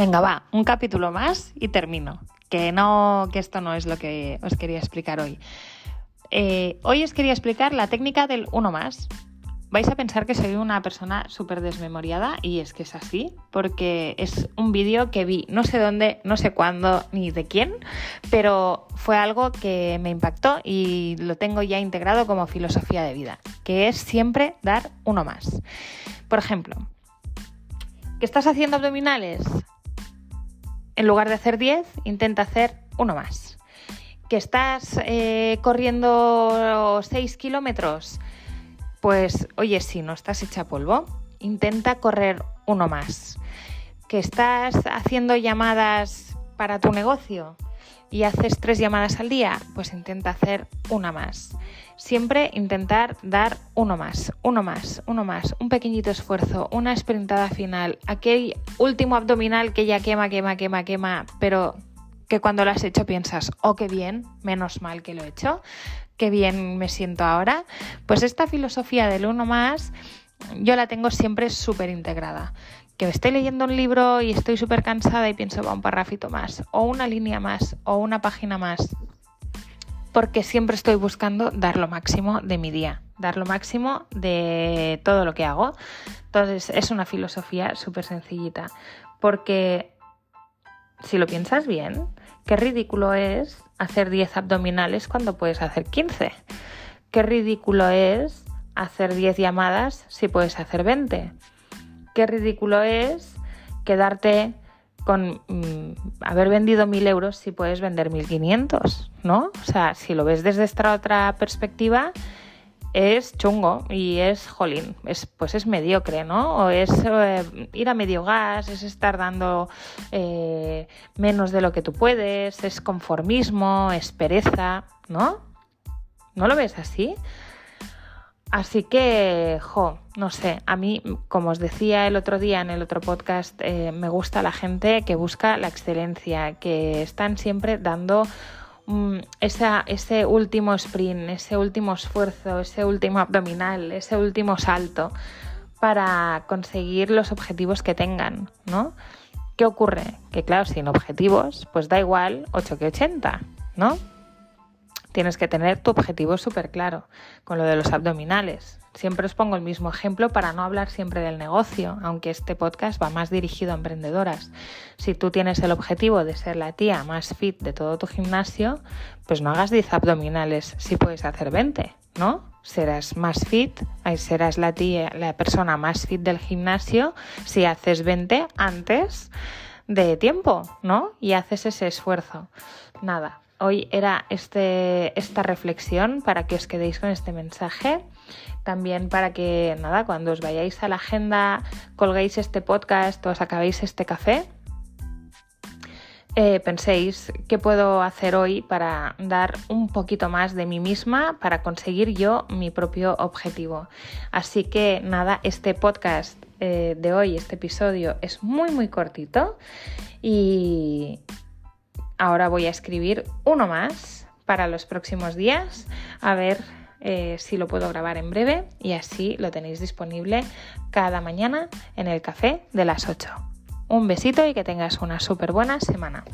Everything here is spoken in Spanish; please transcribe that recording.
Venga, va, un capítulo más y termino. Que no, que esto no es lo que os quería explicar hoy. Eh, hoy os quería explicar la técnica del uno más. Vais a pensar que soy una persona súper desmemoriada y es que es así, porque es un vídeo que vi no sé dónde, no sé cuándo ni de quién, pero fue algo que me impactó y lo tengo ya integrado como filosofía de vida, que es siempre dar uno más. Por ejemplo, ¿que estás haciendo abdominales? En lugar de hacer 10, intenta hacer uno más. ¿Que estás eh, corriendo 6 kilómetros? Pues oye, si no estás hecha polvo, intenta correr uno más. ¿Que estás haciendo llamadas para tu negocio y haces tres llamadas al día? Pues intenta hacer una más. Siempre intentar dar uno más, uno más, uno más, un pequeñito esfuerzo, una sprintada final, aquel último abdominal que ya quema, quema, quema, quema, pero que cuando lo has hecho piensas, oh, qué bien, menos mal que lo he hecho, qué bien me siento ahora, pues esta filosofía del uno más yo la tengo siempre súper integrada. Que estoy leyendo un libro y estoy súper cansada y pienso, va un parrafito más, o una línea más, o una página más, porque siempre estoy buscando dar lo máximo de mi día, dar lo máximo de todo lo que hago. Entonces es una filosofía súper sencillita, porque si lo piensas bien, qué ridículo es hacer 10 abdominales cuando puedes hacer 15. Qué ridículo es hacer 10 llamadas si puedes hacer 20. Qué ridículo es quedarte con mm, haber vendido 1000 euros si puedes vender 1500, ¿no? O sea, si lo ves desde esta otra perspectiva, es chungo y es jolín, es, pues es mediocre, ¿no? O es eh, ir a medio gas, es estar dando eh, menos de lo que tú puedes, es conformismo, es pereza, ¿no? ¿No lo ves así? Así que, jo, no sé, a mí, como os decía el otro día en el otro podcast, eh, me gusta la gente que busca la excelencia, que están siempre dando Mm, ese último sprint, ese último esfuerzo, ese último abdominal, ese último salto para conseguir los objetivos que tengan, ¿no? ¿Qué ocurre? Que claro, sin objetivos, pues da igual 8 que 80, ¿no? Tienes que tener tu objetivo súper claro con lo de los abdominales. Siempre os pongo el mismo ejemplo para no hablar siempre del negocio, aunque este podcast va más dirigido a emprendedoras. Si tú tienes el objetivo de ser la tía más fit de todo tu gimnasio, pues no hagas 10 abdominales si puedes hacer 20, ¿no? Serás más fit, serás la tía, la persona más fit del gimnasio si haces 20 antes de tiempo, ¿no? Y haces ese esfuerzo. Nada, hoy era este, esta reflexión para que os quedéis con este mensaje. También para que, nada, cuando os vayáis a la agenda, colguéis este podcast, os acabéis este café, eh, penséis qué puedo hacer hoy para dar un poquito más de mí misma para conseguir yo mi propio objetivo. Así que nada, este podcast eh, de hoy, este episodio es muy muy cortito y, Ahora voy a escribir uno más para los próximos días, a ver eh, si lo puedo grabar en breve y así lo tenéis disponible cada mañana en el café de las 8. Un besito y que tengas una súper buena semana.